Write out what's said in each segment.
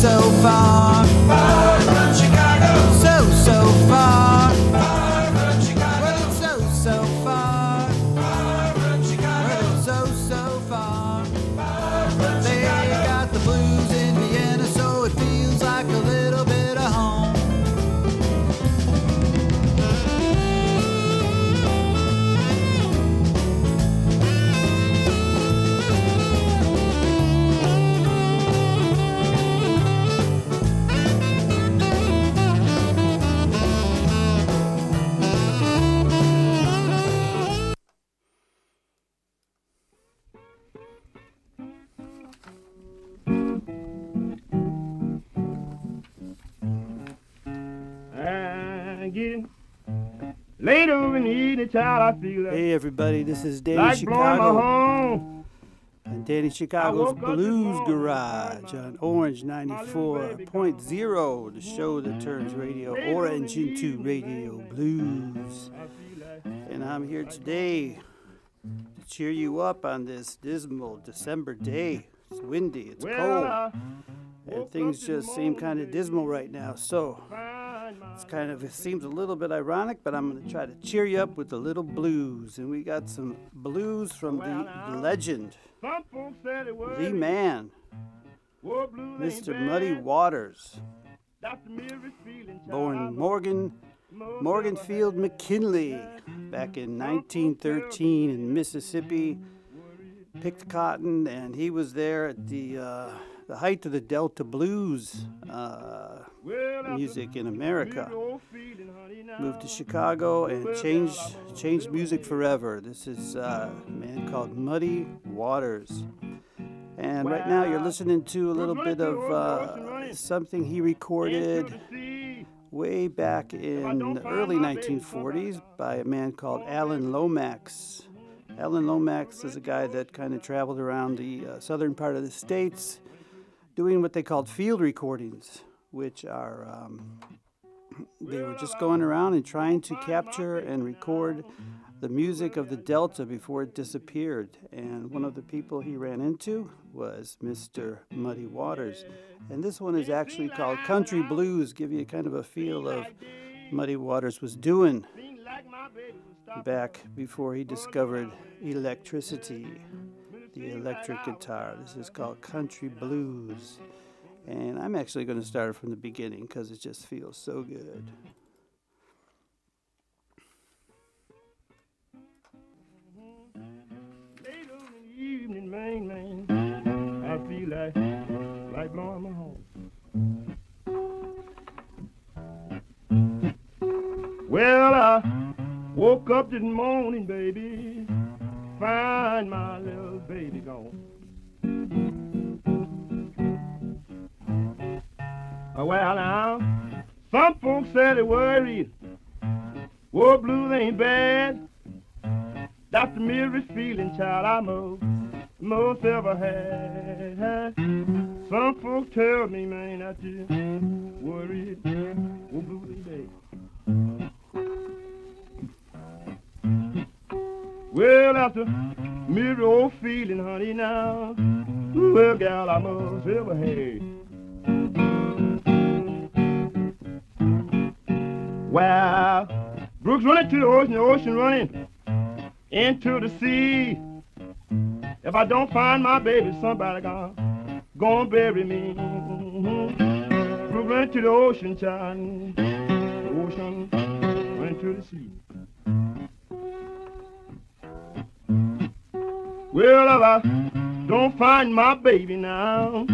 so far. Child. I feel Hey, everybody, this is Danny like Chicago. And Danny Chicago's woke up this Blues Garage on Orange my little baby 94.0, the show that turns radio orange into radio blues. I feel like And I'm here today to cheer you up on this dismal December day. It's windy, it's cold, and things just seem kind of dismal right now. So it's kind of, it seems a little bit ironic, but I'm going to try to cheer you up with a little blues. And we got some blues from the legend, Some folks said it was the man, Mr. Muddy Waters, That's the merest feeling, child. born Morgan Most Morganfield. McKinley back in 1913 in Mississippi. Picked cotton, and he was there at the uh, the height of the Delta blues uh, Well, music in America. old feeling, honey, now. Moved to Chicago and changed changed music forever. This is uh, a man called Muddy Waters. And right now you're listening to a little bit of uh, something he recorded way back in the early 1940s by a man called Alan Lomax. Alan Lomax is a guy that kind of traveled around the uh, southern part of the states doing what they called field recordings, which are um, they were just going around and trying to capture and record the music of the Delta before it disappeared. And one of the people he ran into was Mr. Muddy Waters. And this one is actually called Country Blues, give you kind of a feel of Muddy Waters was doing back before he discovered electricity, the electric guitar. This is called Country Blues. And I'm actually going to start from the beginning because it just feels so good. Late on the evening, man, man. I feel like, like blowing my horn. Well, I woke up this morning, baby, find my little baby gone. Well, now, some folks said they worried. War blues ain't bad. That's the merest feeling, child, I most, most ever had. Some folks tell me, man, that you worried. War blues ain't bad. Well, that's a merry old feeling, honey, now. Well, gal, I must ever had. Well, Brooks running to the ocean, the ocean running into the sea. If I don't find my baby, somebody gonna, gonna bury me. Brooks running to the ocean, child. The ocean running to the sea. Well, if I don't find my baby now,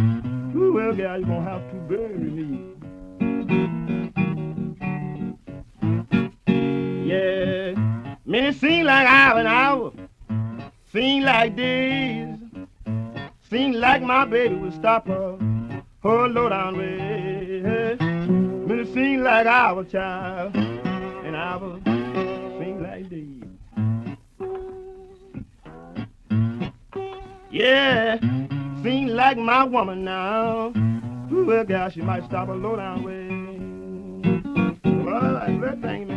well, gal, you gonna have to bury me. Yeah, man, it seem like hour and hour, seem like days, seem like my baby would stop her, her low down way. Man, it seem like I hour, child, and I hour, seem like days. Yeah, seem like my woman now. Well, gal, she might stop a low down way. Well, I that thing, man.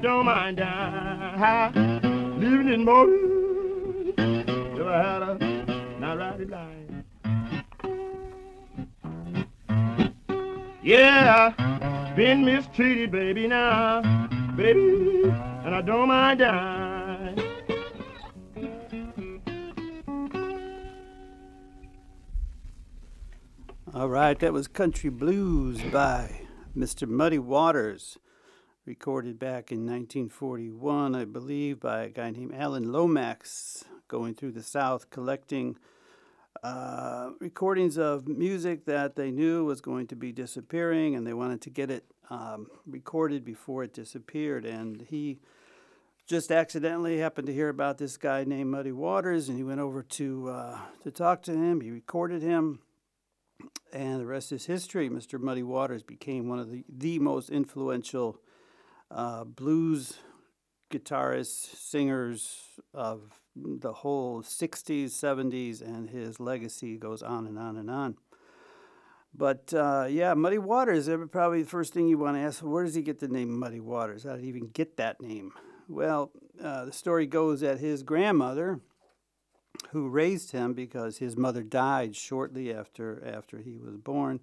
Don't mind dying. Living in motion. If I had a not right blind. Yeah, been mistreated, baby, now. Baby, and I don't mind dying. All right, that was Country Blues by Mr. Muddy Waters, recorded back in 1941, I believe, by a guy named Alan Lomax, going through the South collecting uh, recordings of music that they knew was going to be disappearing, and they wanted to get it um, recorded before it disappeared. And he just accidentally happened to hear about this guy named Muddy Waters, and he went over to uh, to talk to him. He recorded him, and the rest is history. Mr. Muddy Waters became one of the, the most influential uh, blues guitarists, singers of the whole 60s, 70s, and his legacy goes on and on and on. But uh, yeah, Muddy Waters, probably the first thing you want to ask, where does he get the name Muddy Waters? How did he even get that name? Well, uh, the story goes that his grandmother, who raised him because his mother died shortly after after he was born.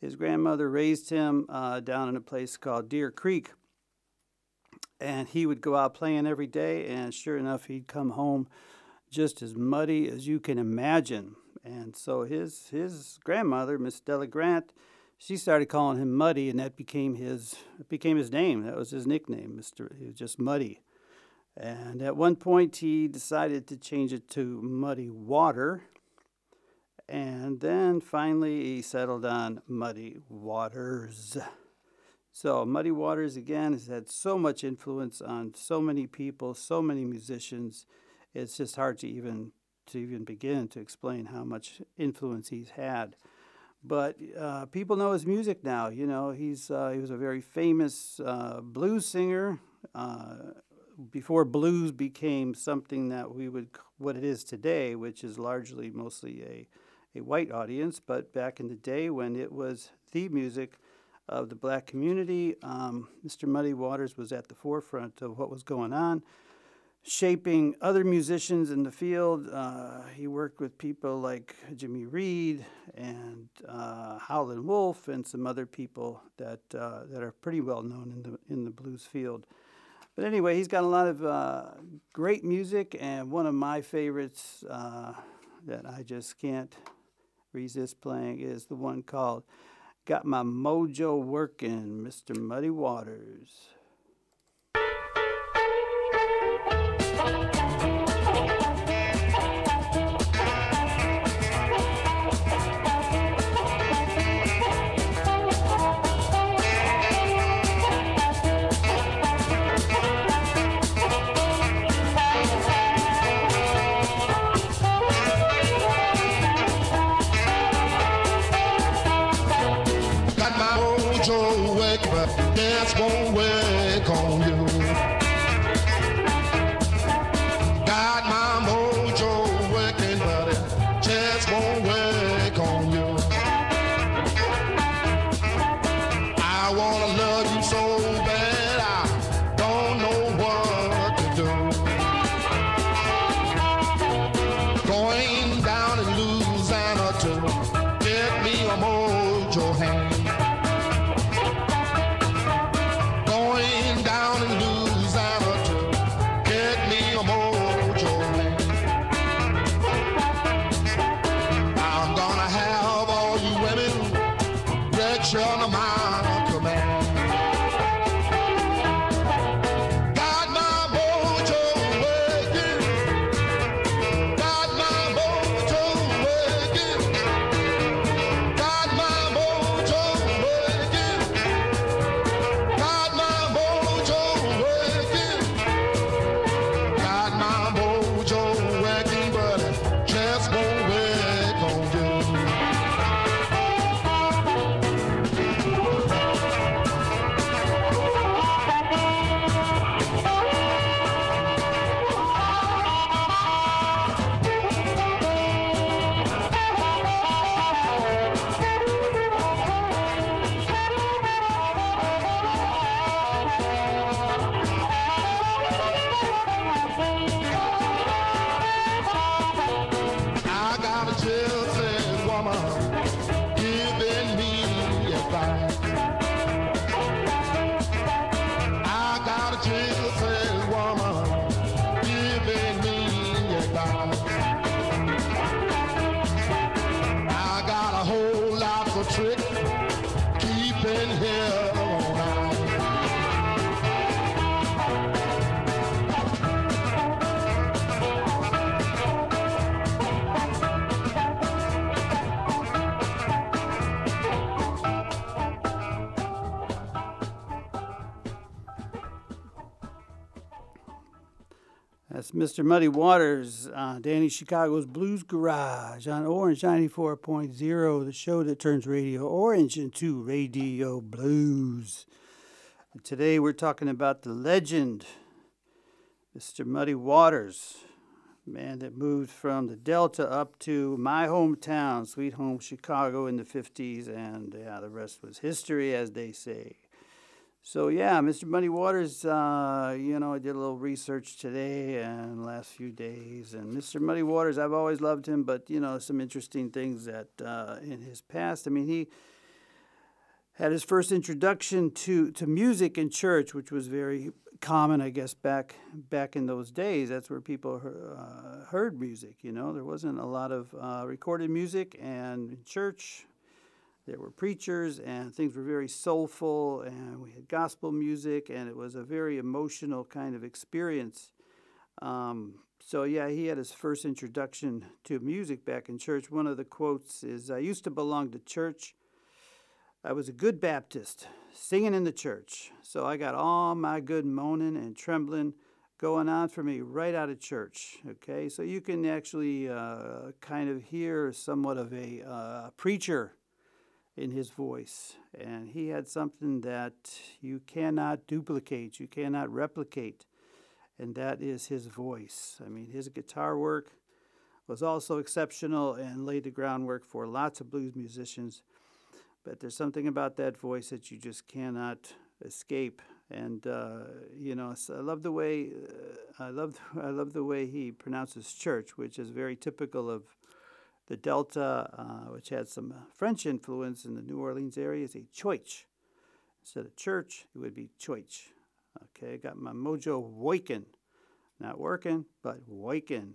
His grandmother raised him uh, down in a place called Deer Creek, and he would go out playing every day. And sure enough, he'd come home just as muddy as you can imagine. And so his his grandmother, Miss Della Grant, she started calling him Muddy, and that became his became his name. That was his nickname, Mister. He was just Muddy. And at one point, he decided to change it to Muddy Water. And then finally, he settled on Muddy Waters. So, Muddy Waters, again, has had so much influence on so many people, so many musicians. It's just hard to even to even begin to explain how much influence he's had. But uh, people know his music now. You know, he's uh, he was a very famous uh, blues singer uh, before blues became something that we would what it is today, which is largely mostly a a white audience. But back in the day when it was the music of the black community, um, Mr. Muddy Waters was at the forefront of what was going on, shaping other musicians in the field. Uh, he worked with people like Jimmy Reed and uh, Howlin' Wolf and some other people that uh, that are pretty well known in the in the blues field. But anyway, he's got a lot of uh, great music, and one of my favorites uh, that I just can't resist playing is the one called Got My Mojo Working, Mr. Muddy Waters. That's Mr. Muddy Waters, uh, Danny Chicago's Blues Garage on Orange 94.0, the show that turns Radio Orange into Radio Blues. And today we're talking about the legend, Mr. Muddy Waters, man that moved from the Delta up to my hometown, Sweet Home Chicago in the 50s, and yeah, the rest was history, as they say. So yeah, Mr. Muddy Waters, uh, you know, I did a little research today and last few days, and Mr. Muddy Waters, I've always loved him, but you know, some interesting things that uh, in his past. I mean, he had his first introduction to, to music in church, which was very common, I guess, back back in those days. That's where people heard, uh, heard music. You know, there wasn't a lot of uh, recorded music, and in church, there were preachers and things were very soulful and we had gospel music and it was a very emotional kind of experience. Um, so yeah he had his first introduction to music back in church. One of the quotes is i used to belong to church. I was a good baptist singing in the church. So i got all my good moaning and trembling going on for me right out of church okay? So you can actually uh, kind of hear somewhat of a uh, preacher in his voice. And he had something that you cannot duplicate, you cannot replicate, and that is his voice. I mean, his guitar work was also exceptional and laid the groundwork for lots of blues musicians. But there's something about that voice that you just cannot escape. And uh, you know, I love the way uh, I love I love the way he pronounces church, which is very typical of the Delta, uh, which had some uh, French influence in the New Orleans area, is a choich. Instead of church, it would be choich. Okay, got my mojo woikin. Not working, but woikin.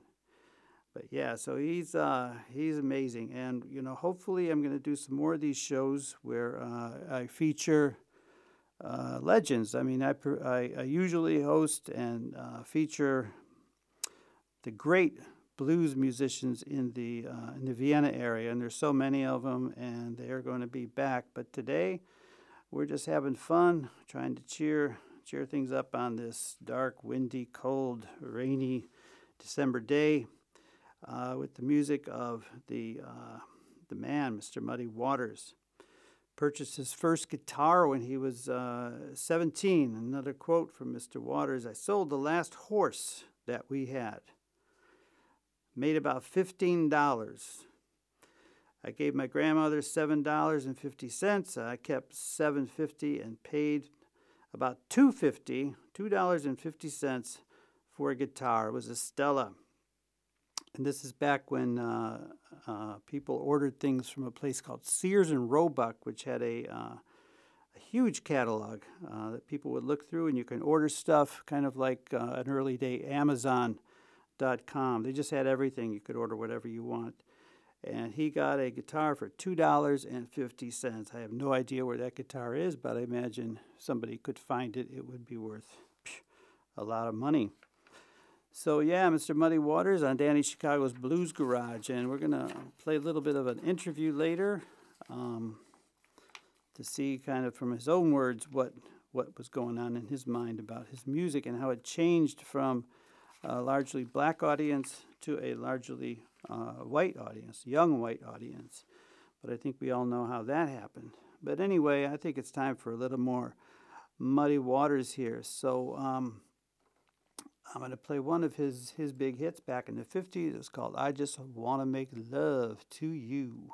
But yeah, so he's uh, he's amazing, and you know, hopefully, I'm going to do some more of these shows where uh, I feature uh, legends. I mean, I, I, I usually host and uh, feature the great blues musicians in the uh, in the Vienna area, and there's so many of them, and they are going to be back. But today, we're just having fun, trying to cheer cheer things up on this dark, windy, cold, rainy December day, uh, with the music of the uh, the man, Mr. Muddy Waters. Purchased his first guitar when he was uh, 17. Another quote from Mr. Waters I sold the last horse that we had made about $15. I gave my grandmother $7.50. I kept $7.50 and paid about $2.50, $2.50 for a guitar. It was a Stella. And this is back when uh, uh, people ordered things from a place called Sears and Roebuck, which had a, uh, a huge catalog uh, that people would look through, and you can order stuff kind of like uh, an early day Amazon com. They just had everything. You could order whatever you want. And he got a guitar for $2.50. I have no idea where that guitar is, but I imagine somebody could find it. It would be worth a lot of money. So, yeah, Mr. Muddy Waters on Danny Chicago's Blues Garage. And we're going to play a little bit of an interview later um, to see, kind of from his own words, what, what was going on in his mind about his music and how it changed from a largely black audience to a largely uh, white audience, young white audience. But I think we all know how that happened. But anyway, I think it's time for a little more muddy waters here. So um, I'm going to play one of his, his big hits back in the 50s. It's called I Just Want to Make Love to You.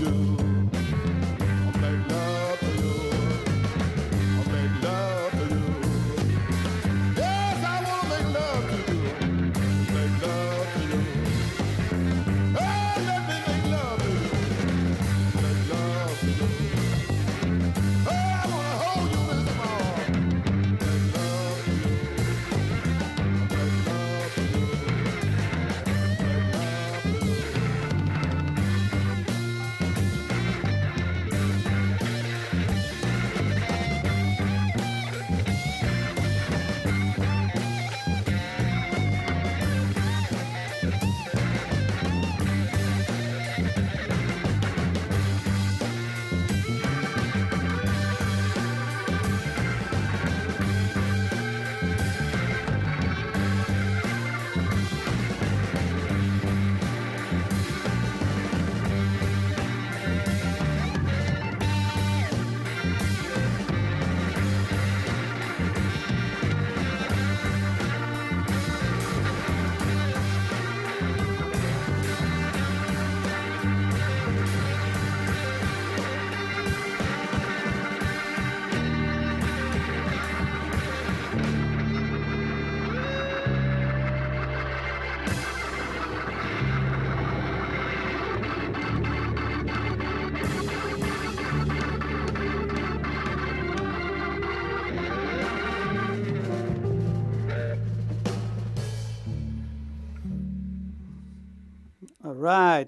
Love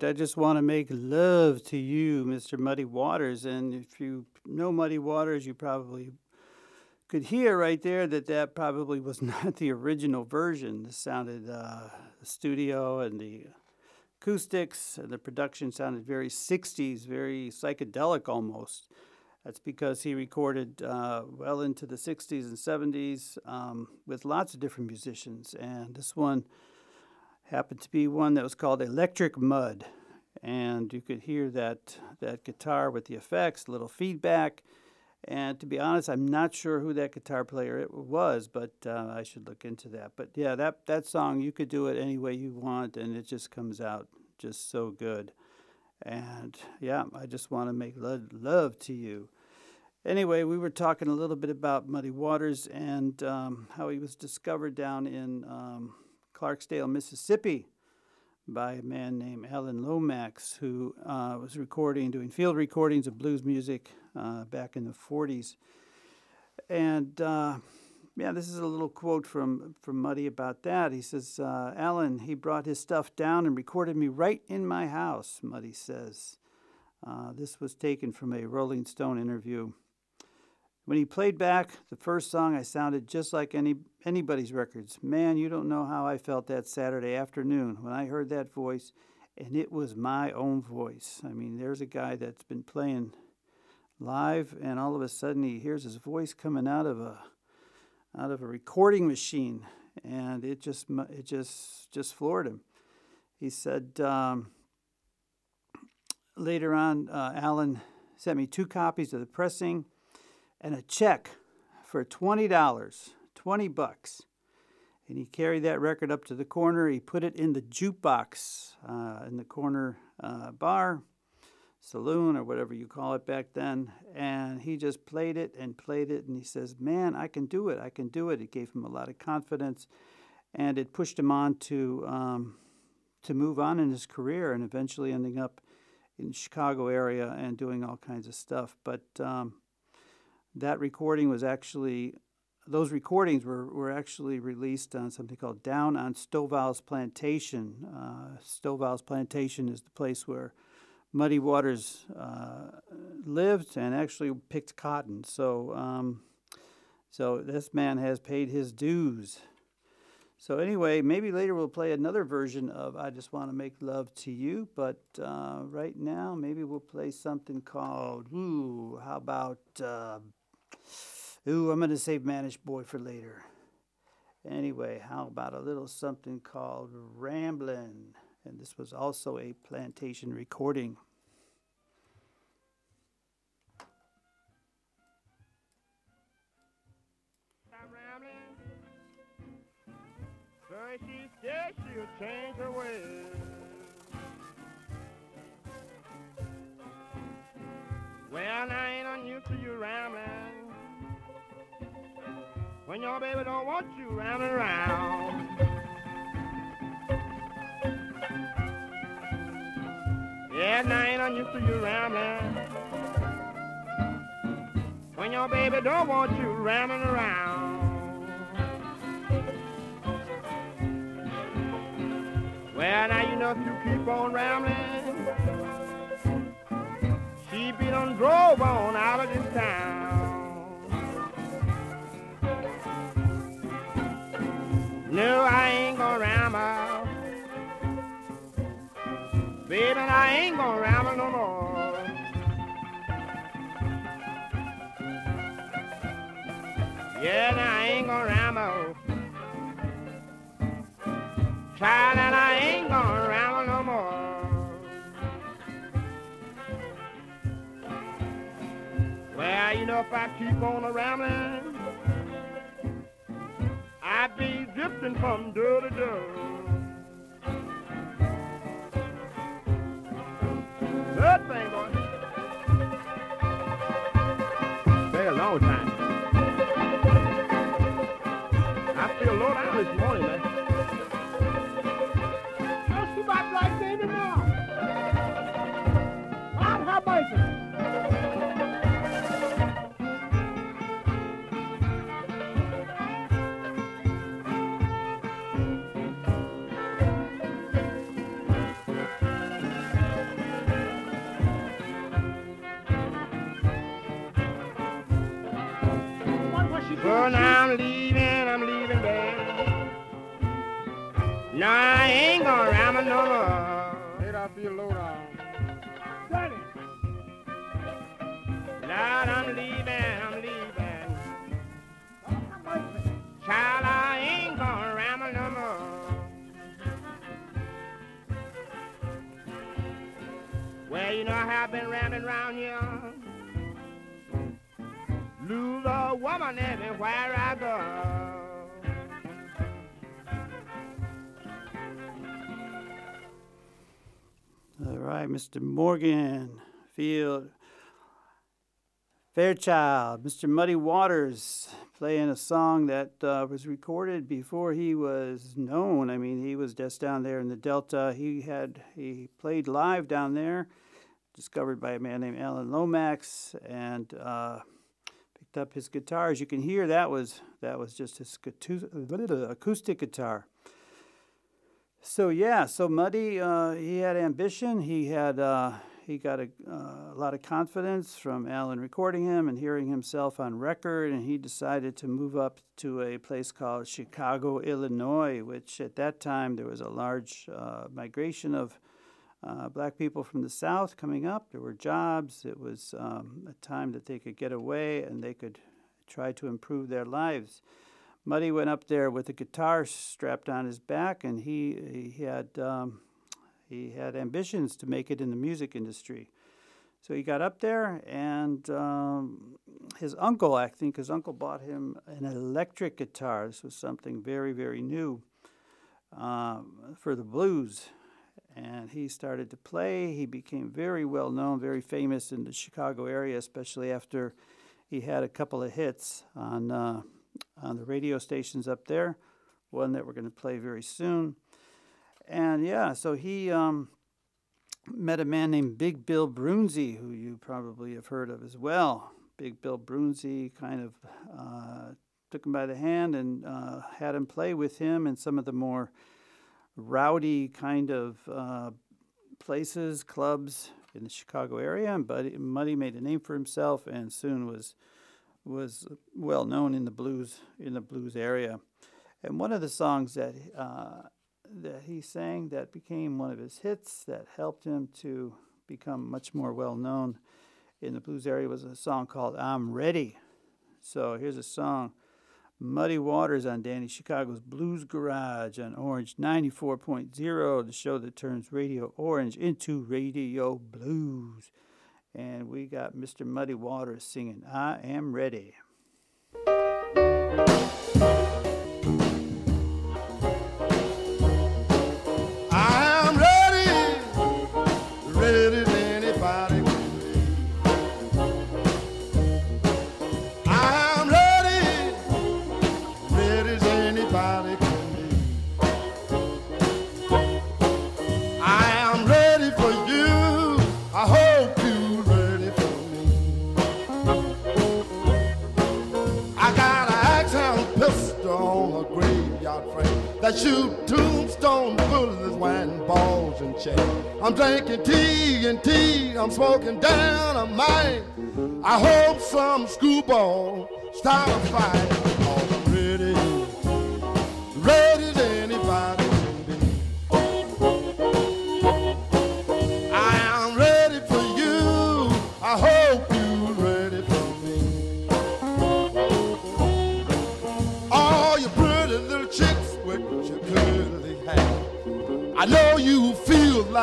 I just want to make love to you, Mr. Muddy Waters. And if you know Muddy Waters, you probably could hear right there that that probably was not the original version. This sounded, uh, the studio and the acoustics and the production sounded very 60s, very psychedelic almost. That's because he recorded uh, well into the 60s and 70s um, with lots of different musicians. And this one happened to be one that was called Electric Mud. And you could hear that, that guitar with the effects, a little feedback. And to be honest, I'm not sure who that guitar player it was, but uh, I should look into that. But yeah, that, that song, you could do it any way you want, and it just comes out just so good. And yeah, I just want to make lo- love to you. Anyway, we were talking a little bit about Muddy Waters and um, how he was discovered down in um, Clarksdale, Mississippi, by a man named Alan Lomax, who uh, was recording, doing field recordings of blues music uh, back in the 40s. And uh, yeah, this is a little quote from, from Muddy about that. He says, uh, Alan, he brought his stuff down and recorded me right in my house, Muddy says. Uh, this was taken from a Rolling Stone interview. When he played back the first song, I sounded just like any anybody's records. Man, you don't know how I felt that Saturday afternoon when I heard that voice, and it was my own voice. I mean, there's a guy that's been playing live, and all of a sudden he hears his voice coming out of a out of a recording machine, and it just it just just floored him. He said um, later on, uh, Alan sent me two copies of the pressing and a check for twenty dollars, twenty bucks. And he carried that record up to the corner. He put it in the jukebox uh, in the corner uh, bar, saloon, or whatever you call it back then. And he just played it and played it. And he says, "Man, I can do it. I can do it." It gave him a lot of confidence, and it pushed him on to um, to move on in his career, and eventually ending up in the Chicago area and doing all kinds of stuff. But um, that recording was actually those recordings were, were actually released on something called Down on Stovall's Plantation. Uh, Stovall's Plantation is the place where Muddy Waters uh, lived and actually picked cotton. So, um, so this man has paid his dues. So anyway, maybe later we'll play another version of "I Just Want to Make Love to You," but uh, right now maybe we'll play something called "Ooh." How about uh, "Ooh"? I'm gonna save Mannish Boy" for later. Anyway, how about a little something called "Ramblin'"? And this was also a plantation recording. Stop rambling. So she said she'll change her ways. Well, I ain't unused to you rambling. When your baby don't want you rambling around. Yeah, and I ain't unused to you rambling. When your baby don't want you rambling around. Well, now you know if you keep on rambling, she be done drove on out of this town. No, I ain't gonna ramble. Baby, I ain't gonna ramble no more. Yeah, now I ain't gonna ramble. Child, and I ain't gonna ramble no more. Well, you know, if I keep on a rambling, I be drifting from door to door. That thing going. Stay a long time. Mr. Morgan Field Fairchild, Mr. Muddy Waters playing a song that uh, was recorded before he was known. I mean, he was just down there in the Delta. He had he played live down there, discovered by a man named Alan Lomax, and uh, picked up his guitar. As you can hear, that was that was just his acoustic guitar. So yeah, so Muddy, uh, he had ambition. He had uh, he got a, uh, a lot of confidence from Alan recording him and hearing himself on record, and he decided to move up to a place called Chicago, Illinois, which at that time there was a large uh, migration of uh, black people from the South coming up. There were jobs. It was um, a time that they could get away and they could try to improve their lives. Muddy went up there with a guitar strapped on his back, and he he had um, he had ambitions to make it in the music industry. So he got up there, and um, his uncle, I think his uncle bought him an electric guitar. This was something very, very new um, for the blues. And he started to play. He became very well known, very famous in the Chicago area, especially after he had a couple of hits on, uh, on the radio stations up there, one that we're going to play very soon. And yeah, so he um, met a man named Big Bill Broonzy, who you probably have heard of as well. Big Bill Broonzy kind of uh, took him by the hand and uh, had him play with him in some of the more rowdy kind of uh, places, clubs in the Chicago area. And Buddy, Muddy made a name for himself and soon was was well known in the blues in the blues area. And one of the songs that uh, that he sang that became one of his hits that helped him to become much more well known in the blues area was a song called I'm Ready. So here's a song Muddy Waters on Danny Chicago's Blues Garage on Orange 94.0, the show that turns Radio Orange into Radio Blues. And we got Mr. Muddy Waters singing I Am Ready. Tombstone bullets when balls and chain. I'm drinking TNT, I'm smoking down a mine. I hope some screwball start a fight.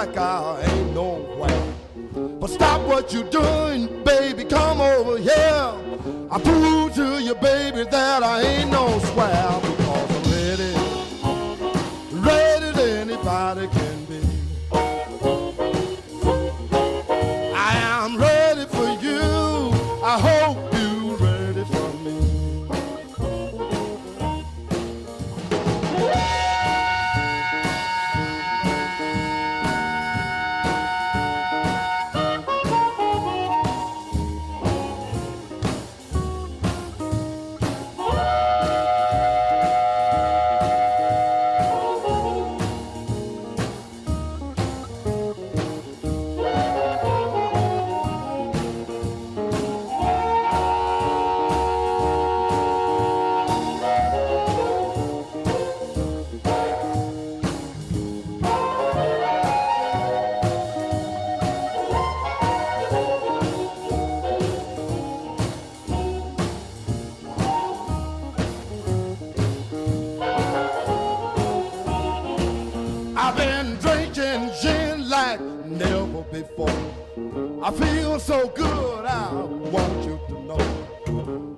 Like I ain't nowhere. But stop what you're doing, baby, come over here. I prove to you, baby, that I ain't no square before. I feel so good, I want you to know.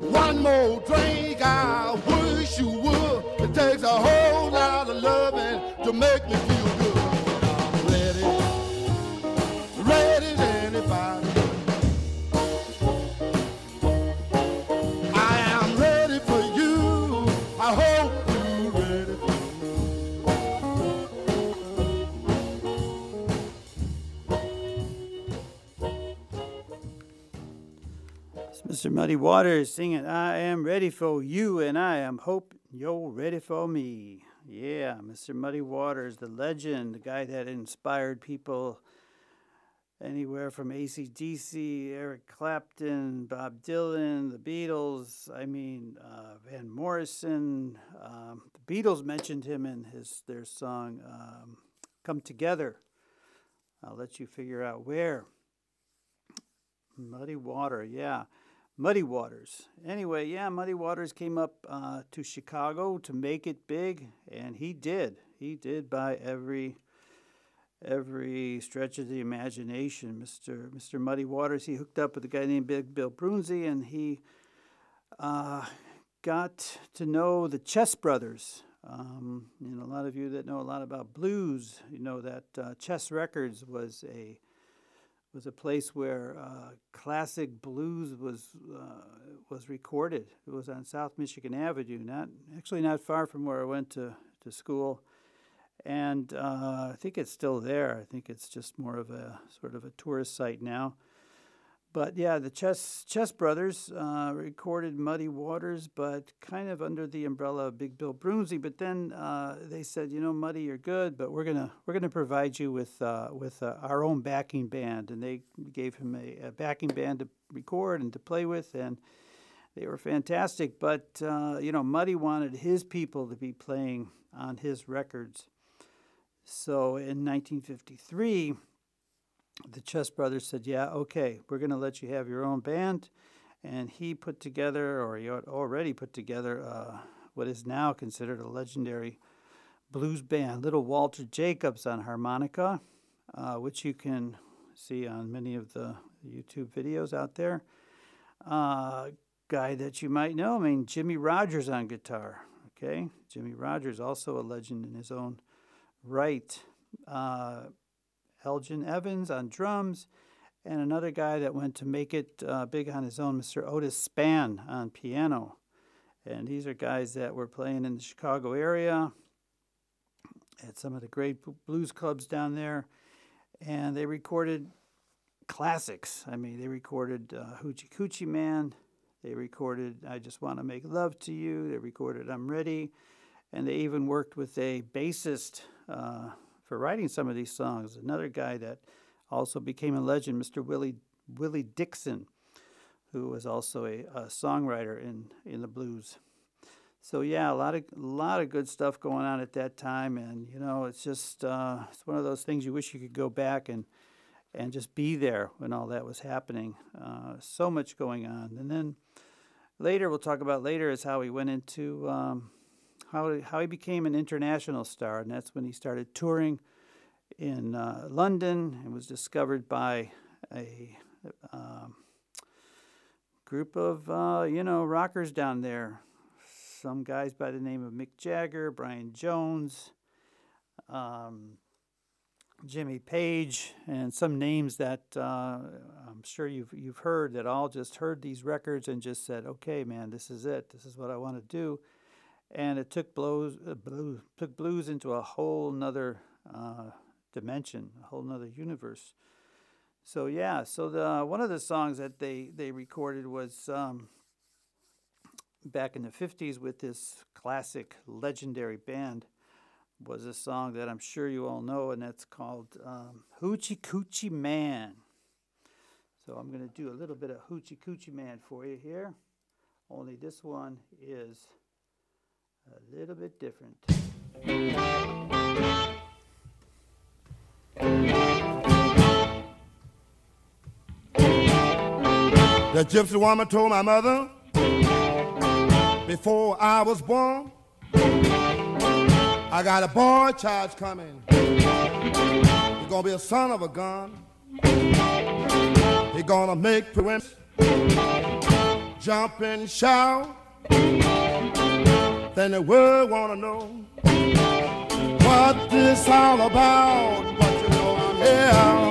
One more drink, I wish you would. It takes a whole lot of loving to make me Muddy Waters singing I Am Ready for You and I Am Hope You're Ready for Me. Yeah, Mr. Muddy Waters, the legend, the guy that inspired people anywhere from ACDC, Eric Clapton, Bob Dylan, the Beatles. I mean, uh, Van Morrison. Um, the Beatles mentioned him in his their song um, "Come Together." I'll let you figure out where. Muddy Water, yeah. Muddy Waters. Anyway, yeah, Muddy Waters came up uh, to Chicago to make it big, and he did. He did by every every stretch of the imagination. Mr. Mr. Muddy Waters, he hooked up with a guy named Big Bill Broonzy, and he uh, got to know the Chess Brothers. Um, and a lot of you that know a lot about blues, you know that uh, Chess Records was a was a place where uh, classic blues was uh, was recorded. It was on South Michigan Avenue, not actually not far from where I went to, to school and uh, I think it's still there. I think it's just more of a sort of a tourist site now. But yeah, the Chess Chess Brothers uh, recorded "Muddy Waters," but kind of under the umbrella of Big Bill Broonzy. But then uh, they said, you know, Muddy, you're good, but we're gonna we're gonna provide you with uh, with uh, our own backing band, and they gave him a, a, backing band to record and to play with, and they were fantastic. But uh, you know, Muddy wanted his people to be playing on his records. So in 1953, the Chess Brothers said, Yeah, okay, we're going to let you have your own band. And he put together, or he already put together, uh, what is now considered a legendary blues band, Little Walter Jacobs on harmonica, uh, which you can see on many of the YouTube videos out there. Uh, guy that you might know, I mean, Jimmy Rogers on guitar. Okay, Jimmy Rogers, also a legend in his own right. Uh, Elgin Evans on drums, and another guy that went to make it uh, big on his own, Mr. Otis Spann on piano. And these are guys that were playing in the Chicago area at some of the great blues clubs down there. And they recorded classics. I mean, they recorded uh, Hoochie Coochie Man. They recorded I Just Want to Make Love to You. They recorded I'm Ready. And they even worked with a bassist uh, for writing some of these songs. Another guy that also became a legend, Mr. Willie Willie Dixon, who was also a, a songwriter in in the blues. So yeah, a lot of a lot of good stuff going on at that time, and you know, it's just uh, it's one of those things you wish you could go back and and just be there when all that was happening. Uh, so much going on, and then later we'll talk about later is how he went into um, how, how he became an international star, and that's when he started touring in uh, London and was discovered by a um, group of, uh, you know, rockers down there. Some guys by the name of Mick Jagger, Brian Jones, um, Jimmy Page, and some names that uh, I'm sure you've you've heard that all just heard these records and just said, "Okay, man, this is it. This is what I want to do." And it took blues, uh, blues took blues into a whole nother uh, dimension, a whole nother universe. So yeah, so the one of the songs that they they recorded was um, back in the '50s with this classic legendary band was a song that I'm sure you all know, and that's called um, Hoochie Coochie Man. So I'm going to do a little bit of Hoochie Coochie Man for you here. Only this one is a little bit different. The gypsy woman told my mother before I was born, I got a boy child coming. He's gonna be a son of a gun. He's gonna make parents jump and shout then the world wanna know what this all about. But you know I'm here.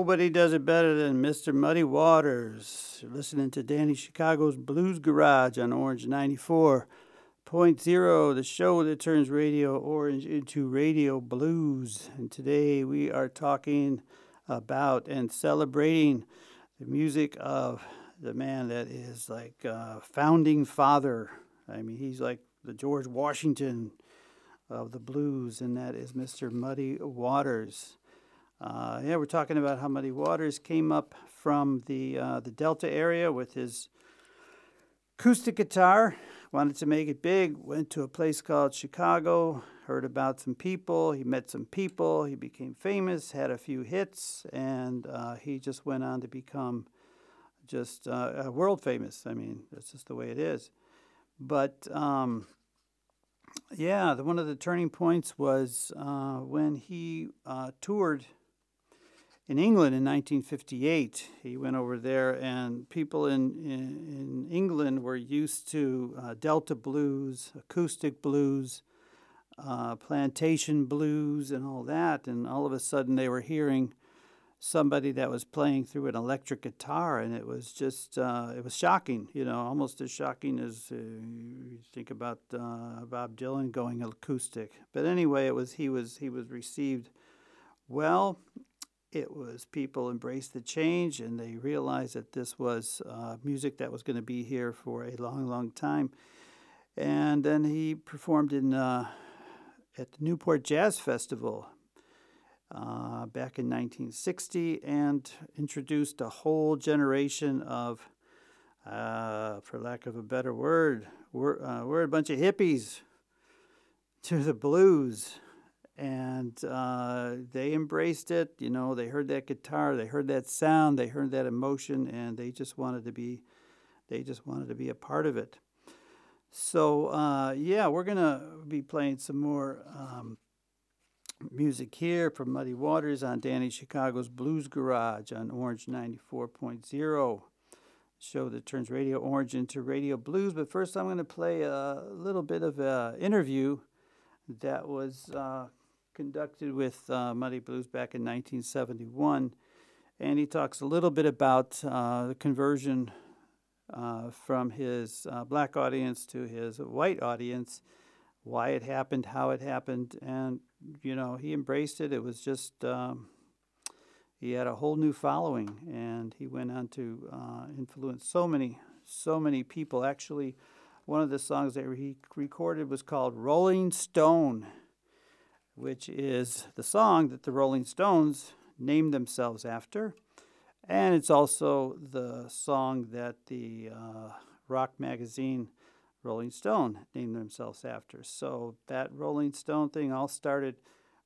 Nobody does it better than Mr. Muddy Waters. You're listening to Danny Chicago's Blues Garage on Orange 94.0, the show that turns Radio Orange into Radio Blues. And today we are talking about and celebrating the music of the man that is like uh, founding father. I mean, he's like the George Washington of the blues, and that is Mr. Muddy Waters. Uh, yeah, we're talking about how Muddy Waters came up from the uh, the Delta area with his acoustic guitar. Wanted to make it big. Went to a place called Chicago. Heard about some people. He met some people. He became famous. Had a few hits, and uh, he just went on to become just uh, world famous. I mean, that's just the way it is. But um, yeah, the, one of the turning points was uh, when he uh, toured in England in 1958. He went over there, and people in, in, in England were used to uh, Delta blues, acoustic blues, uh, plantation blues, and all that. And all of a sudden, they were hearing somebody that was playing through an electric guitar, and it was just uh, it was shocking. You know, almost as shocking as uh, you think about uh, Bob Dylan going acoustic. But anyway, it was he was he was received well. It was people embraced the change, and they realized that this was uh, music that was going to be here for a long, long time. And then he performed in uh, at the Newport Jazz Festival uh, back in 1960 and introduced a whole generation of, uh, for lack of a better word, we're, uh, we're a bunch of hippies to the blues. And uh, they embraced it. You know, they heard that guitar, they heard that sound, they heard that emotion, and they just wanted to be, they just wanted to be a part of it. So uh, yeah, we're gonna be playing some more um, music here from Muddy Waters on Danny Chicago's Blues Garage on Orange ninety four point zero show that turns Radio Orange into Radio Blues. But first, I'm going to play a little bit of an interview that was uh, conducted with uh, Muddy Blues back in 1971. And he talks a little bit about uh, the conversion uh, from his uh, black audience to his white audience, why it happened, how it happened, and you know he embraced it. It was just um, he had a whole new following, and he went on to uh, influence so many, so many people. Actually, one of the songs that he recorded was called "Rolling Stone," which is the song that the Rolling Stones named themselves after. And it's also the song that the uh, rock magazine Rolling Stone named themselves after. So that Rolling Stone thing all started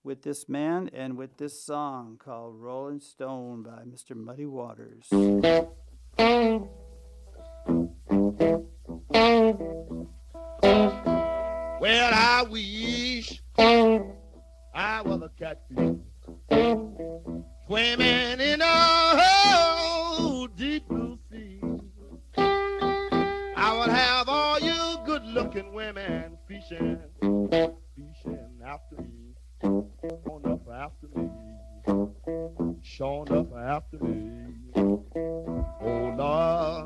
with this man and with this song called Rolling Stone by Mr. Muddy Waters. Well, I I was a catfish swimming in a deep blue sea. I would have all you good-looking women fishing, fishing after me, showing up after me, showing up after me. Oh Lord,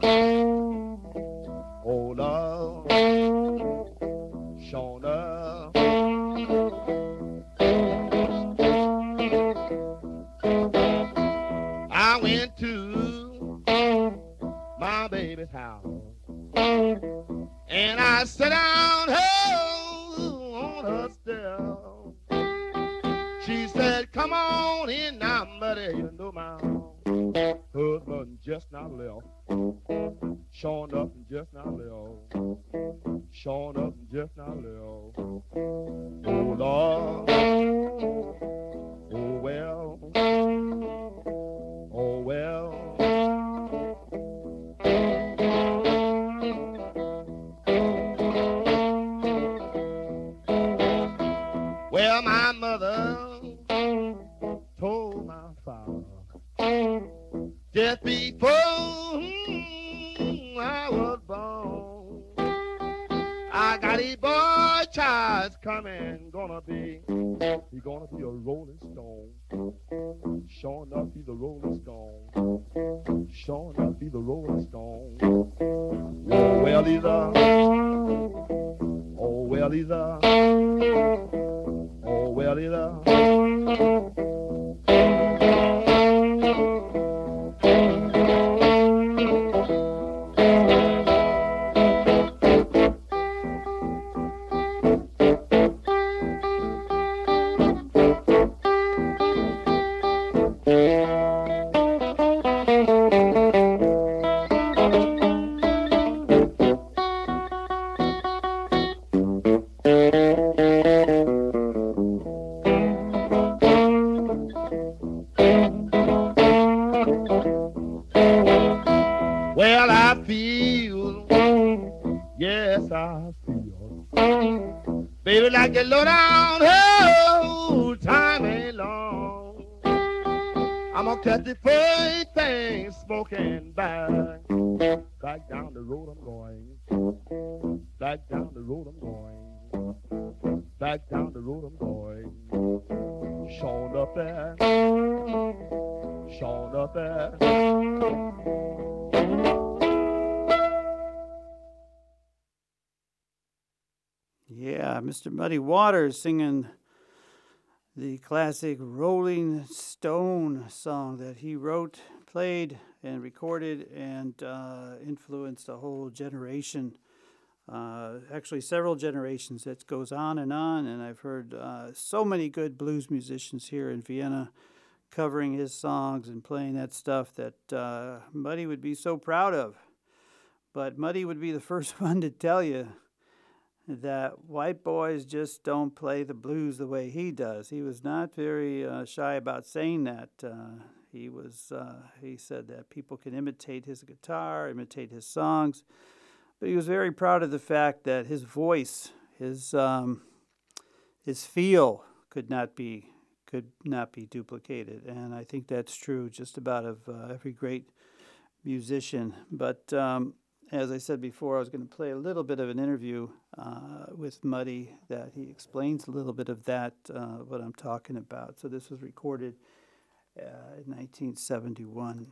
left. Showing up and just not left. Showing up and just now left. Like a Muddy Waters singing the classic Rolling Stone song that he wrote, played, and recorded and uh, influenced a whole generation. Uh, actually, several generations. That goes on and on. And I've heard uh, so many good blues musicians here in Vienna covering his songs and playing that stuff that uh, Muddy would be so proud of. But Muddy would be the first one to tell you that white boys just don't play the blues the way he does. He was not very uh, shy about saying that. Uh, he was uh, he said that people can imitate his guitar, imitate his songs, but he was very proud of the fact that his voice, his um, his feel could not be could not be duplicated, and I think that's true just about of uh, every great musician. But um, as I said before, I was going to play a little bit of an interview uh, with Muddy that he explains a little bit of that, uh, what I'm talking about. So this was recorded uh, in 1971.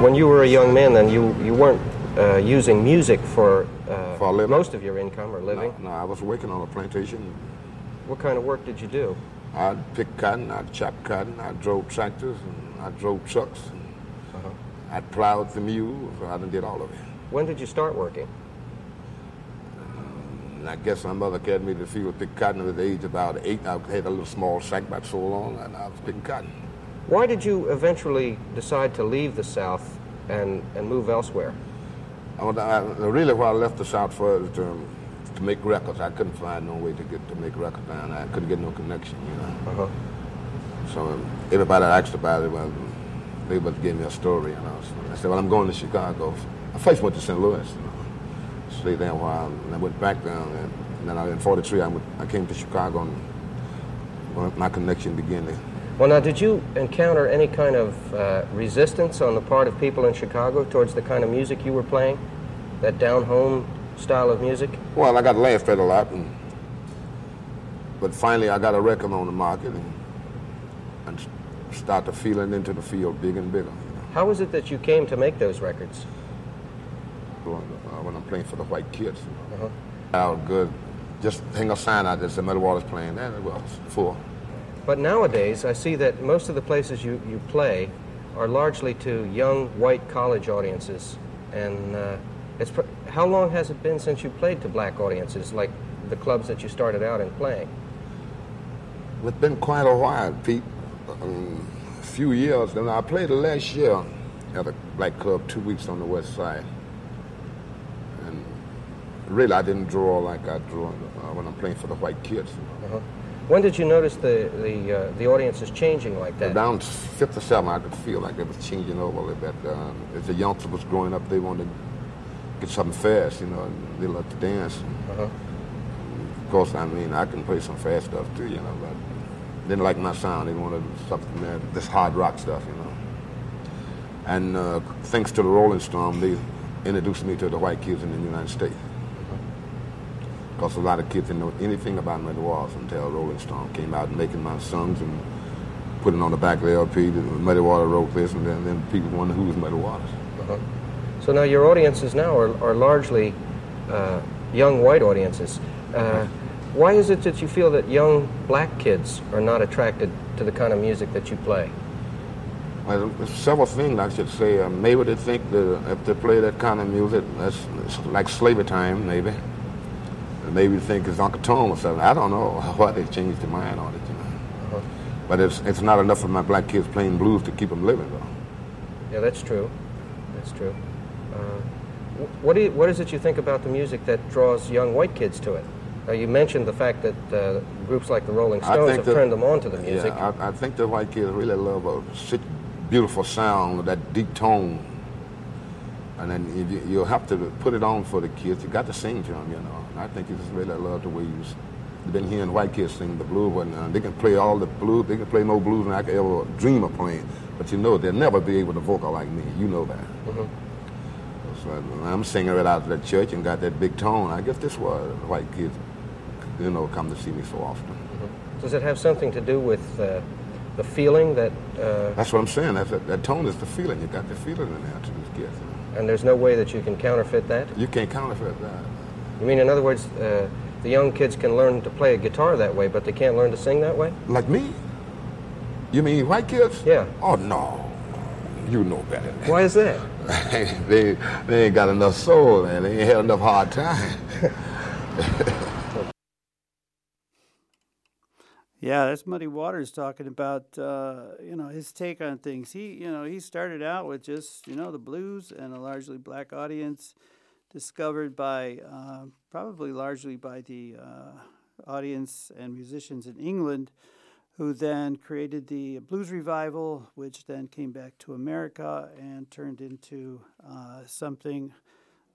When you were a young man, then you, you weren't uh, using music for, uh, For most of your income or living. No, no, I was working on a plantation. What kind of work did you do? I'd pick cotton, I'd chop cotton, I drove tractors, and I drove trucks, and Uh-huh. I plowed the mules. So I done did all of it. When did you start working? And I guess my mother carried me to field pick cotton at the age of about eight. I had a little small sack about so long, and I was picking cotton. Why did you eventually decide to leave the South and, and move elsewhere? I, I, really, what I left the South for is to, to make records. I couldn't find no way to get to make records down there. I couldn't get no connection, you know. Uh-huh. So um, everybody that asked about it, well, they about to give me a story, you know. So I said, well, I'm going to Chicago. I first went to St. Louis, you know. Stayed there a while, and I went back down. And, and then I, in 43, I, went, I came to Chicago, and my connection began there. Well, now, did you encounter any kind of uh, resistance on the part of people in Chicago towards the kind of music you were playing? That down home style of music? Well, I got laughed at a lot, and, but finally I got a record on the market and, and s- start to feel into the field bigger and bigger. How was it that you came to make those records? Know, uh, when I'm playing for the white kids. Uh-huh. Was good. Just hang a sign out that said Muddy Waters playing. That it was full. But nowadays, I see that most of the places you, you play are largely to young white college audiences. And uh, it's pr- how long has it been since you played to black audiences, like the clubs that you started out in playing? It's been quite a while, Pete. Um, a few years. Then I played last year at a black club two weeks on the west side. Really, I didn't draw like I draw uh, when I'm playing for the white kids. Uh-huh. When did you notice the the uh, the audience is changing like that? Around fifth or seven, I could feel like it was changing over a little bit. Uh, as the youngsters was growing up, they wanted to get something fast, you know, and they loved to dance. Uh-huh. Of course, I mean, I can play some fast stuff too, you know, but didn't like my sound. They wanted something that, this hard rock stuff, you know. And uh, thanks to the Rolling Stone, they introduced me to the white kids in the United States. Because a lot of kids didn't know anything about Muddy Waters until Rolling Stone came out making my songs and putting on the back of the LP, the Muddy Water wrote this, and then, then people wonder who was Muddy Waters. Uh-huh. So now your audiences now are, are largely uh, young white audiences. Uh, why is it that you feel that young black kids are not attracted to the kind of music that you play? Well, there's several things I should say. Uh, maybe they think that if they play that kind of music, that's it's like slavery time, maybe. Maybe they think it's Uncle Tom or something. I don't know why they changed their mind on it, you know. Uh-huh. But it's it's not enough of my black kids playing blues to keep them living, though. Yeah, that's true. That's true. Uh, what, do you, what is it you think about the music that draws young white kids to it? Now, you mentioned the fact that uh, groups like the Rolling Stones have that- turned them on to the music. Yeah, I, I think the white kids really love a beautiful sound, that deep tone. And then you, you'll have to put it on for the kids. You got to sing to them, you know. I think you just really love the way you've been hearing white kids sing the blues. And uh, they can play all the blues. They can play more blues than I could ever dream of playing. But you know, they'll never be able to vocal like me. You know that. Mhm. So I'm singing right out of that church and got that big tone. I guess this was white kids, you know, come to see me so often. Does it have something to do with uh, the feeling that, uh, That's what I'm saying. That's that, that tone is the feeling. You got the feeling in there to these kids. And there's no way that you can counterfeit that? you can't counterfeit that. You mean, in other words, uh, the young kids can learn to play a guitar that way, but they can't learn to sing that way? Like me? You mean white kids? Yeah. Oh no, you know better. than Why is that? that. they they ain't got enough soul, man. They ain't had enough hard time. Yeah, that's Muddy Waters talking about uh, you know his take on things. He you know he started out with just you know the blues and a largely black audience, discovered by uh, probably largely by the uh, audience and musicians in England, who then created the blues revival, which then came back to America and turned into uh, something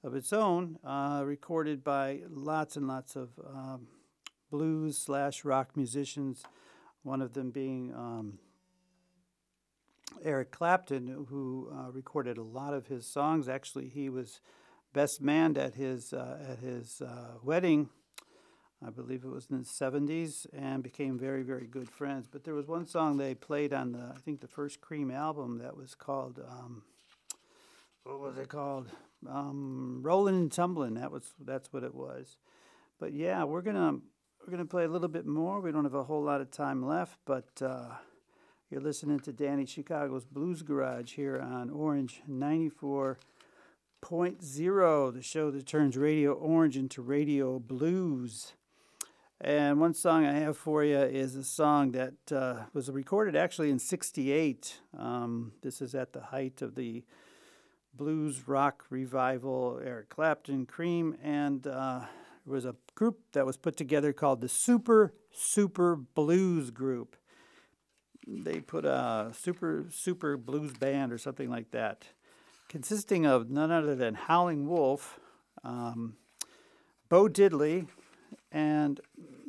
of its own, uh, recorded by lots and lots of. Um, blues slash rock musicians, one of them being um, Eric Clapton, who uh, recorded a lot of his songs. Actually, he was best man at his uh, at his uh, wedding. I believe it was in the '70s, and became very, very good friends. But there was one song they played on the, I think, the first Cream album that was called, um, what was it called? Um, Rolling and Tumbling. That was that's what it was. But yeah, we're gonna we're to play a little bit more. We don't have a whole lot of time left, but uh, you're listening to Danny Chicago's Blues Garage here on Orange 94.0, the show that turns Radio Orange into Radio Blues. And one song I have for you is a song that uh, was recorded actually in 68. Um, this is at the height of the blues rock revival, Eric Clapton, Cream, and uh, there was a group that was put together called the Super Super Blues Group. they put a super super blues band or something like that, consisting of none other than Howling Wolf, um, Bo Diddley, and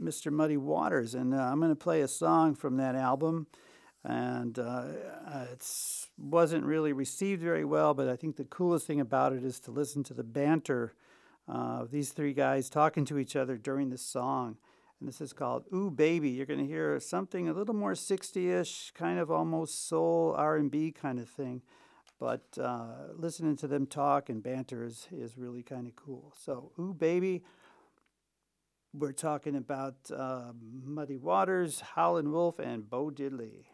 Mr. Muddy Waters. And uh, I'm going to play a song from that album. And uh, it wasn't really received very well, but I think the coolest thing about it is to listen to the banter uh, of these three guys talking to each other during the song. And this is called "Ooh Baby." You're going to hear something a little more 60ish, kind of almost soul R&B kind of thing but uh, listening to them talk and banter is, is really kind of cool. So, ooh, baby, we're talking about uh, Muddy Waters, Howlin' Wolf, and Bo Diddley.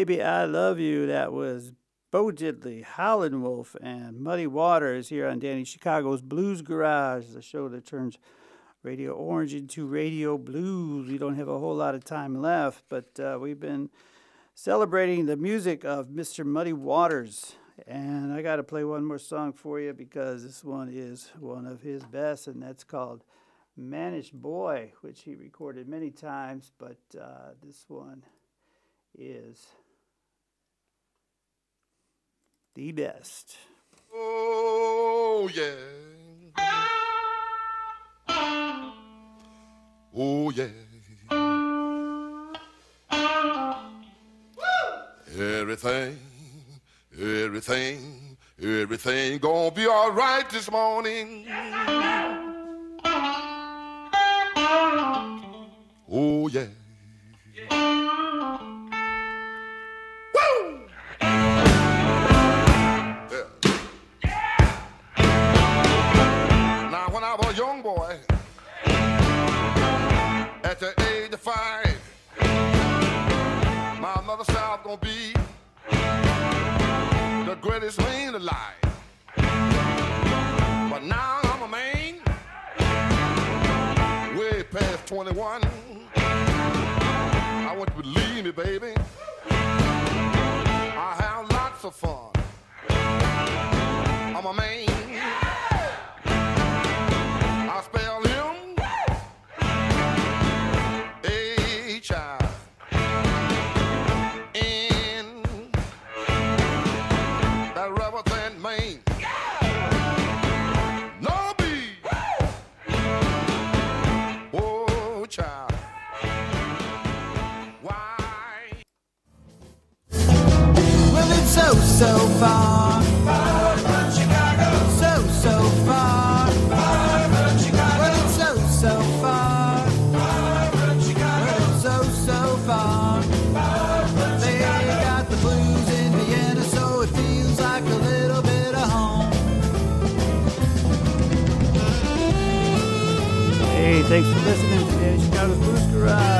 Baby, I love you. That was Bo Diddley, Howlin' Wolf, and Muddy Waters here on Danny Chicago's Blues Garage, the show that turns Radio Orange into Radio Blues. We don't have a whole lot of time left, but uh, we've been celebrating the music of Mr. Muddy Waters. And I got to play one more song for you because this one is one of his best, and that's called Mannish Boy, which he recorded many times, but uh, this one is the best. Oh, yeah. Oh, yeah. Everything, everything, everything gonna be all right this morning. Oh, yeah. Age my mother said gonna be the greatest man alive. But now I'm a man, way past 21. I want you to believe me, baby. I have lots of fun. I'm a man. So far. So, so far. Well, it's so, so far. Well, it's so, so far. They got the blues in Vienna, so it feels like a little bit of home. Hey, thanks for listening to the Chicago's Blues Garage.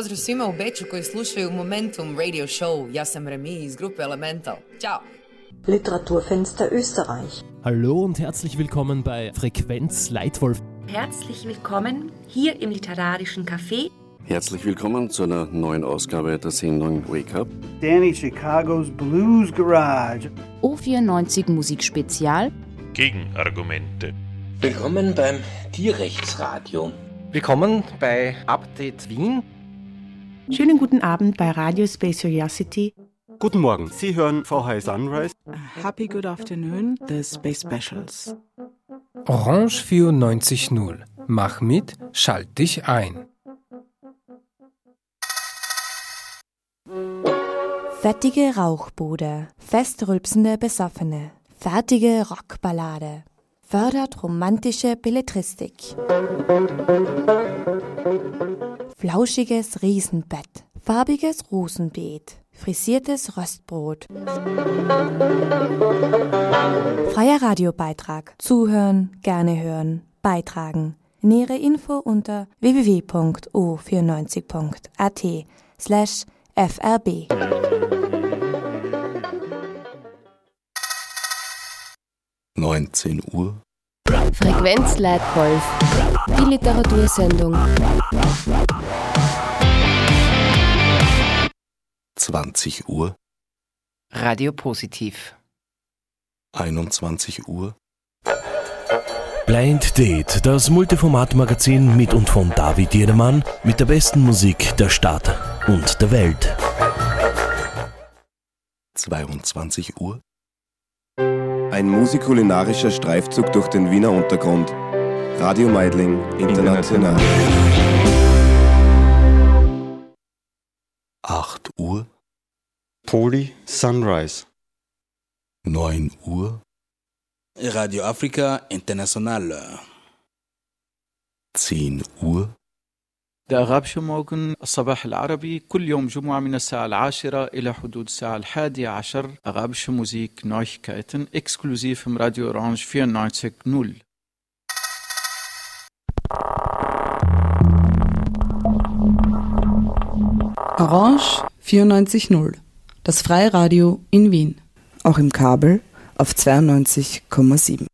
Pozdrav svima u Beču koji slušaju Momentum Radio Show. Ja sam Remi iz grupe Elemental. Ćao! Literaturfenster Österreich. Hallo und herzlich willkommen bei Frequenz Leitwolf. Herzlich willkommen hier im Literarischen Café. Herzlich willkommen zu einer neuen Ausgabe der Sendung Wake Up. Danny Chicago's Blues Garage. O94 Musikspezial. Gegenargumente. Willkommen beim Tierrechtsradio. Willkommen bei Update Wien. Schönen guten Abend bei Radio Space Curiosity. Guten Morgen, Sie hören VH Sunrise. Happy good afternoon, the Space Specials. Orange 94.0. Mach mit, schalt dich ein. Fettige Rauchbude, festrülpsende Besoffene, fertige Rockballade, fördert romantische Belletristik. Flauschiges Riesenbett, farbiges Rosenbeet, frisiertes Röstbrot. Freier Radiobeitrag. Zuhören, gerne hören, beitragen. Nähere Info unter www.o94.at slash frb. Neunzehn Uhr. Frequenz Leitwolf. Die Literatursendung. 20 Uhr. Radio Positiv. 21 Uhr. Blind Date, das Multiformat-Magazin mit und von David Jedermann mit der besten Musik der Stadt und der Welt. 22 Uhr. Ein musikulinarischer Streifzug durch den Wiener Untergrund. Radio Meidling International. 8 Uhr. Poli Sunrise. 9 Uhr. Radio Africa International. 10 Uhr. الأغاب موغن الصباح العربي كل يوم جمعة من الساعة العاشرة إلى حدود الساعة الحادية عشر أغاب موزيك Neuigkeiten exklusiv im Radio Orange 94.0 Orange 94.0. Das Freiradio in Wien. Auch im Kabel auf 92,7.